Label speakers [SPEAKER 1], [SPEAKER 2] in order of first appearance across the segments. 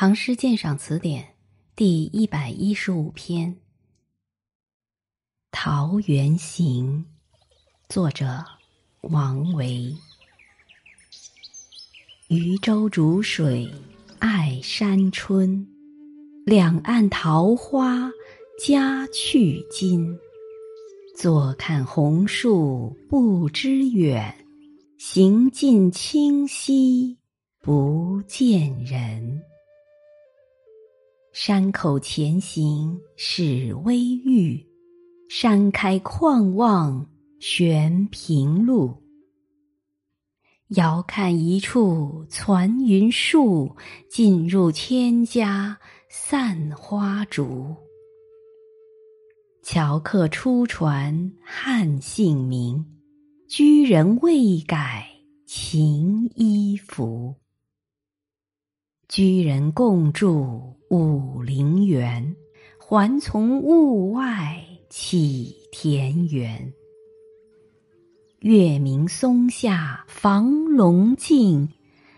[SPEAKER 1] 唐诗鉴赏词典》第一百一十五篇《桃源行》，作者王维。渔舟逐水爱山春，两岸桃花佳去今。坐看红树不知远，行尽清溪不见人。山口前行始微欲，山开旷望悬平路。遥看一处攒云树，近入千家散花竹。樵客初传汉姓名，居人未改秦衣服。居人共住武陵源，还从物外起田园。月明松下房龙静，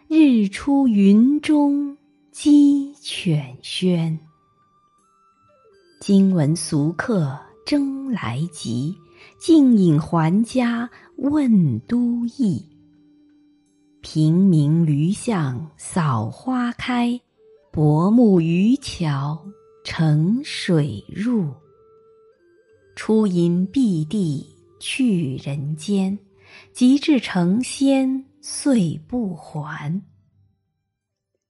[SPEAKER 1] 日出云中鸡犬喧。今闻俗客争来集，尽引还家问都邑。平明驴巷扫花开，薄暮渔樵乘水入。初因碧地。去人间，及至成仙遂不还。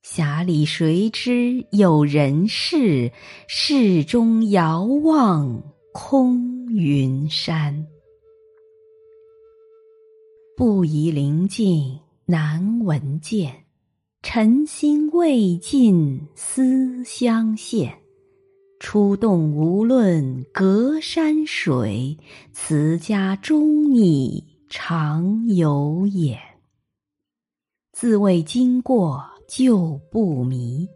[SPEAKER 1] 匣里谁知有人世？世中遥望空云山。不宜临近难闻见，尘心未尽思乡现。出洞无论隔山水，辞家终拟常有眼。自谓经过旧不迷，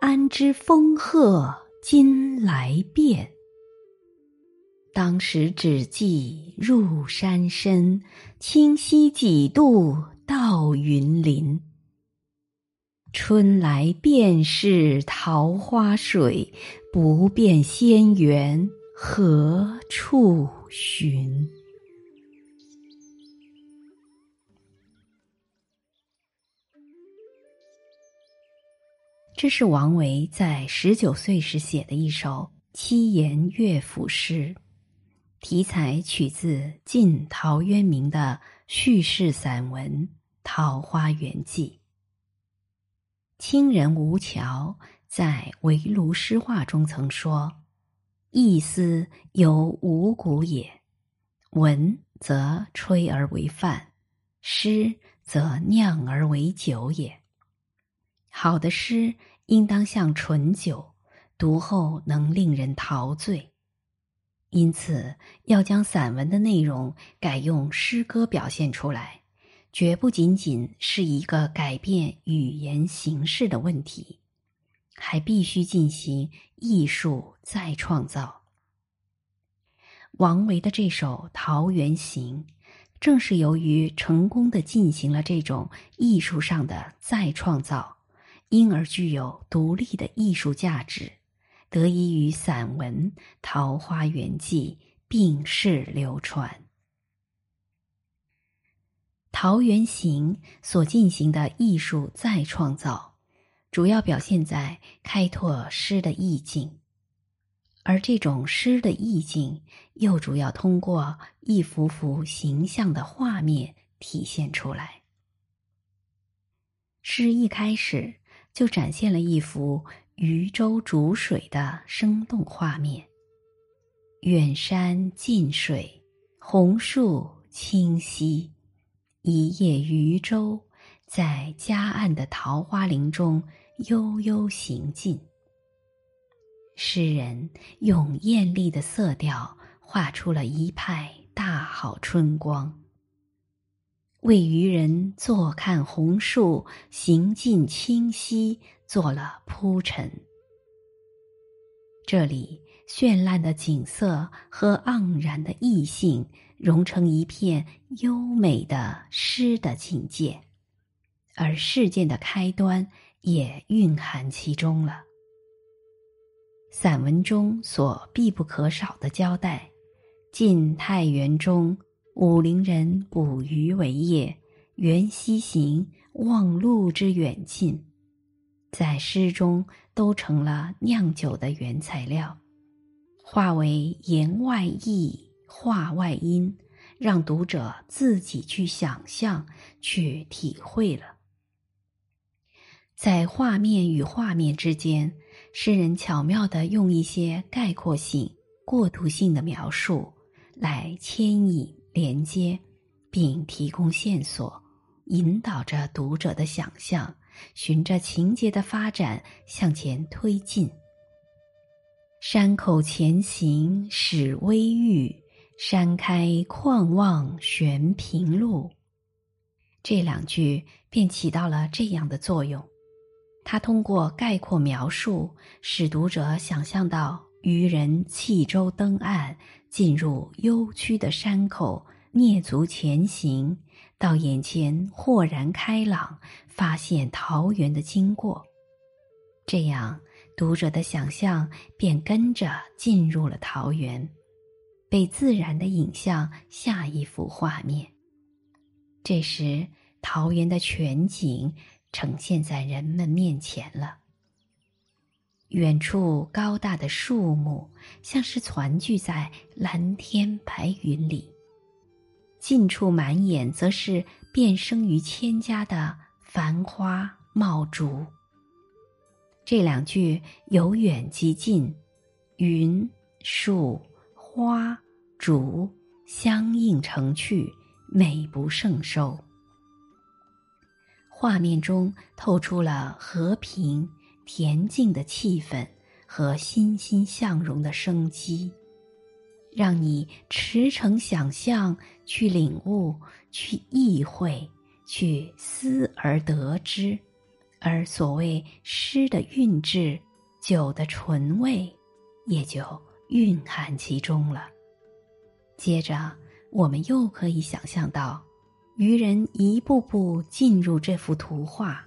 [SPEAKER 1] 安知风鹤今来变？当时只记入山深，清溪几度到云林。春来便是桃花水，不辨仙缘何处寻？这是王维在十九岁时写的一首七言乐府诗，题材取自晋陶渊明的叙事散文《桃花源记》。清人吴桥在《围炉诗话》中曾说：“意思犹五谷也，文则吹而为范，诗则酿而为酒也。好的诗应当像醇酒，读后能令人陶醉。因此，要将散文的内容改用诗歌表现出来。”绝不仅仅是一个改变语言形式的问题，还必须进行艺术再创造。王维的这首《桃源行》，正是由于成功的进行了这种艺术上的再创造，因而具有独立的艺术价值，得以与散文《桃花源记》并世流传。《桃源行》所进行的艺术再创造，主要表现在开拓诗的意境，而这种诗的意境又主要通过一幅幅形象的画面体现出来。诗一开始就展现了一幅渔舟逐水的生动画面，远山近水，红树清溪。一叶渔舟在夹岸的桃花林中悠悠行进。诗人用艳丽的色调画出了一派大好春光，为渔人坐看红树行进清溪做了铺陈。这里绚烂的景色和盎然的意境。融成一片优美的诗的境界，而事件的开端也蕴含其中了。散文中所必不可少的交代，晋太原中武陵人捕鱼为业，缘溪行，望路之远近，在诗中都成了酿酒的原材料，化为言外意，画外音，让读者自己去想象、去体会了。在画面与画面之间。诗人巧妙地用一些概括性、过渡性的描述来牵引、连接，并提供线索，引导着读者的想象，循着情节的发展向前推进。山口前行始微欲，山开旷望悬平路。这两句便起到了这样的作用。它通过概括描述，使读者想象到渔人弃舟登岸，进入幽曲的山口，蹑足前行，到眼前豁然开朗，发现桃源的经过。这样，读者的想象便跟着进入了桃源，被自然的引向下一幅画面。这时，桃源的全景。呈现在人们面前了。远处高大的树木像是团聚在蓝天白云里，近处满眼则是遍生于千家的繁花茂竹。这两句由远及近，云、树、花、竹相映成趣，美不胜收。画面中透出了和平、恬静的气氛和欣欣向荣的生机，让你驰骋想象，去领悟，去意会，去思而得之。而所谓诗的韵致、酒的醇味，也就蕴含其中了。接着，我们又可以想象到。渔人一步步进入这幅图画，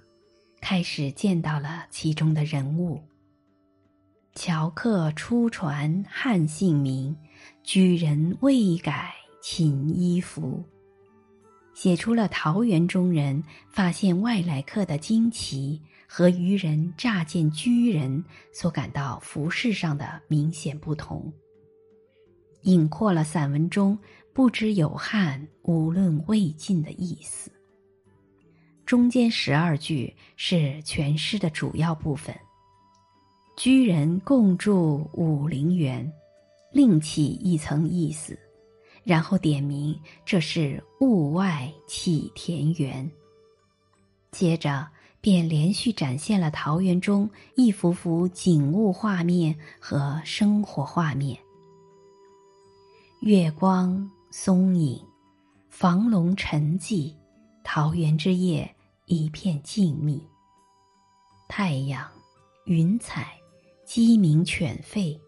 [SPEAKER 1] 开始见到了其中的人物。樵客初传汉姓名，居人未改秦衣服，写出了桃园中人发现外来客的惊奇和渔人乍见居人所感到服饰上的明显不同，引括了散文中。不知有汉，无论魏晋的意思。中间十二句是全诗的主要部分。居人共住武陵源，另起一层意思，然后点名这是物外起田园。接着便连续展现了桃园中一幅幅景物画面和生活画面。月光。松影，房笼沉寂，桃园之夜一片静谧。太阳，云彩，鸡鸣犬吠，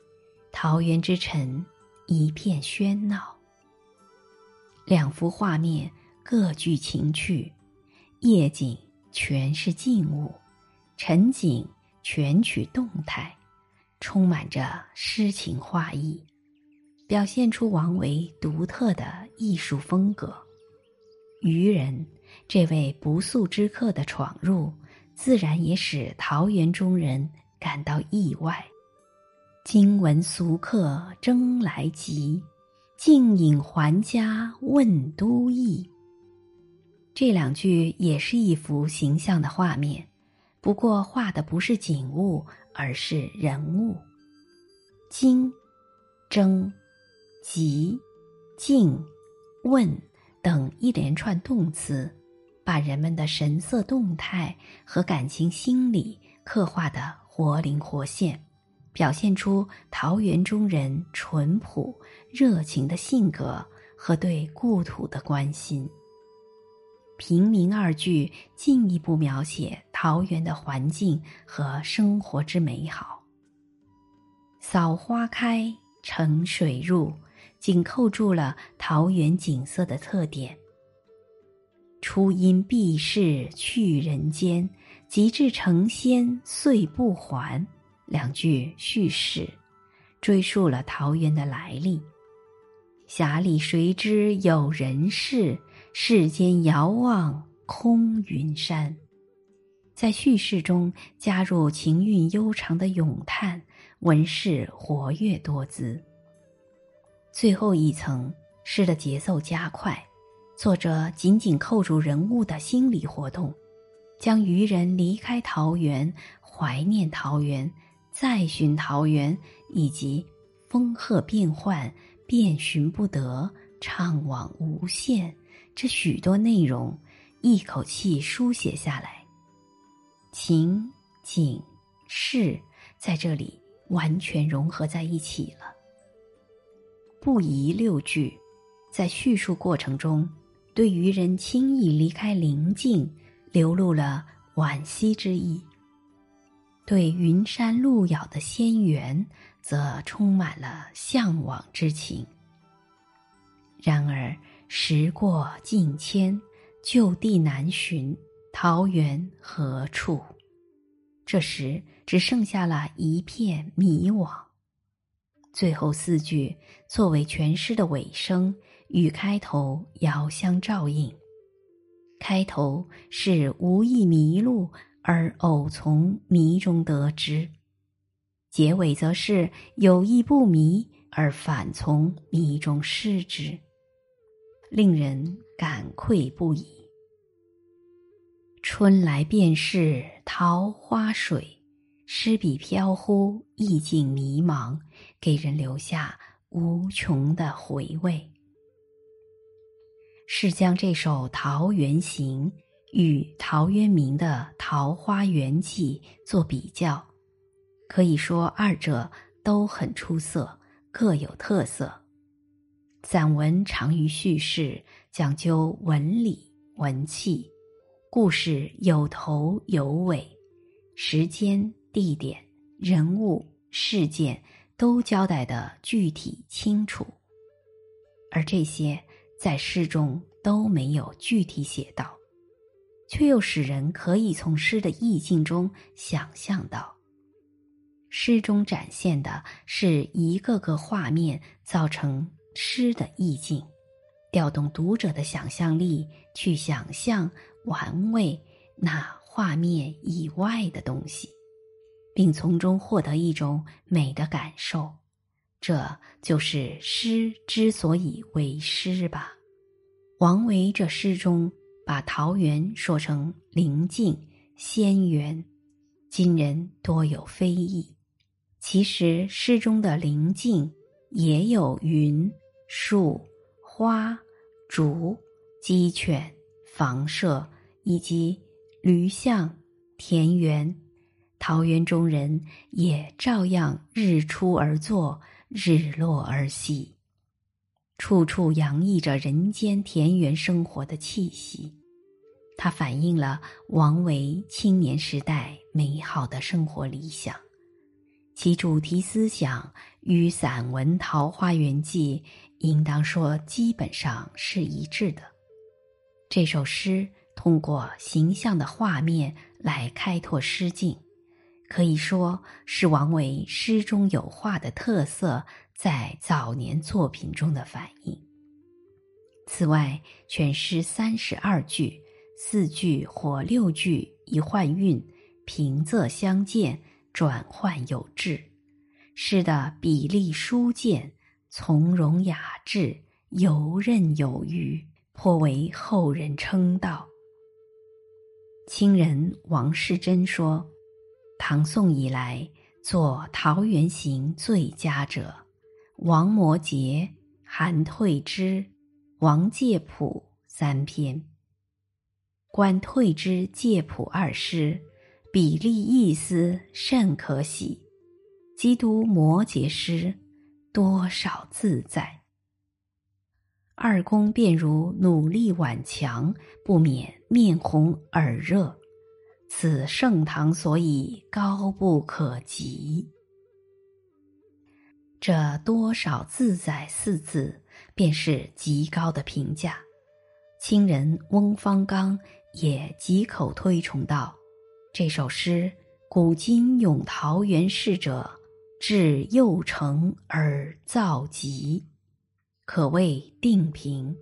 [SPEAKER 1] 桃园之晨一片喧闹。两幅画面各具情趣，夜景全是静物，晨景全取动态，充满着诗情画意。表现出王维独特的艺术风格。渔人这位不速之客的闯入，自然也使桃源中人感到意外。今闻俗客争来急，径引还家问都邑。这两句也是一幅形象的画面，不过画的不是景物，而是人物。经，争。急、静、问等一连串动词，把人们的神色动态和感情心理刻画的活灵活现，表现出桃源中人淳朴热情的性格和对故土的关心。平民二句进一步描写桃源的环境和生活之美好。扫花开，乘水入。紧扣住了桃源景色的特点。初因避世去人间，及至成仙遂不还”两句叙事，追溯了桃源的来历。匣里谁知有人世？世间遥望空云山。在叙事中加入情韵悠长的咏叹，文饰活跃多姿。最后一层，诗的节奏加快，作者紧紧扣住人物的心理活动，将渔人离开桃源、怀念桃源、再寻桃源，以及风鹤变幻。遍寻不得，怅惘无限，这许多内容一口气书写下来，情景事在这里完全融合在一起了。不疑六句，在叙述过程中，对渔人轻易离开灵境流露了惋惜之意；对云山路遥的仙缘。则充满了向往之情。然而时过境迁，旧地难寻，桃源何处？这时只剩下了一片迷惘。最后四句作为全诗的尾声，与开头遥相照应。开头是无意迷路，而偶从迷中得知。结尾则是有意不迷，而反从迷中失之，令人感愧不已。春来便是桃花水，诗笔飘忽，意境迷茫，给人留下无穷的回味。是将这首《桃源行》与陶渊明的《桃花源记》做比较。可以说，二者都很出色，各有特色。散文长于叙事，讲究文理文气，故事有头有尾，时间、地点、人物、事件都交代的具体清楚，而这些在诗中都没有具体写到，却又使人可以从诗的意境中想象到。诗中展现的是一个个画面造成诗的意境，调动读者的想象力去想象、玩味那画面以外的东西，并从中获得一种美的感受。这就是诗之所以为诗吧。王维这诗中把桃源说成灵境仙缘，今人多有非议。其实诗中的灵境也有云、树、花、竹、鸡犬、房舍，以及驴象、田园。桃源中人也照样日出而作，日落而息，处处洋溢着人间田园生活的气息。它反映了王维青年时代美好的生活理想。其主题思想与散文《桃花源记》应当说基本上是一致的。这首诗通过形象的画面来开拓诗境，可以说是王维诗中有画的特色在早年作品中的反映。此外，全诗三十二句，四句或六句一换韵，平仄相间。转换有致，诗的比例疏健，从容雅致，游刃有余，颇为后人称道。清人王世贞说：“唐宋以来，作《桃源行》最佳者，王摩诘、韩退之、王介甫三篇。观退之、介甫二师。”比例意思甚可喜，基督摩诘诗多少自在。二公便如努力挽强，不免面红耳热。此盛唐所以高不可及。这多少自在四字，便是极高的评价。清人翁方刚也极口推崇道。这首诗古今咏桃源事者，至幼成而造极，可谓定评。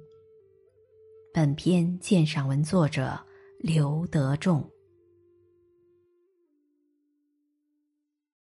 [SPEAKER 1] 本篇鉴赏文作者刘德仲。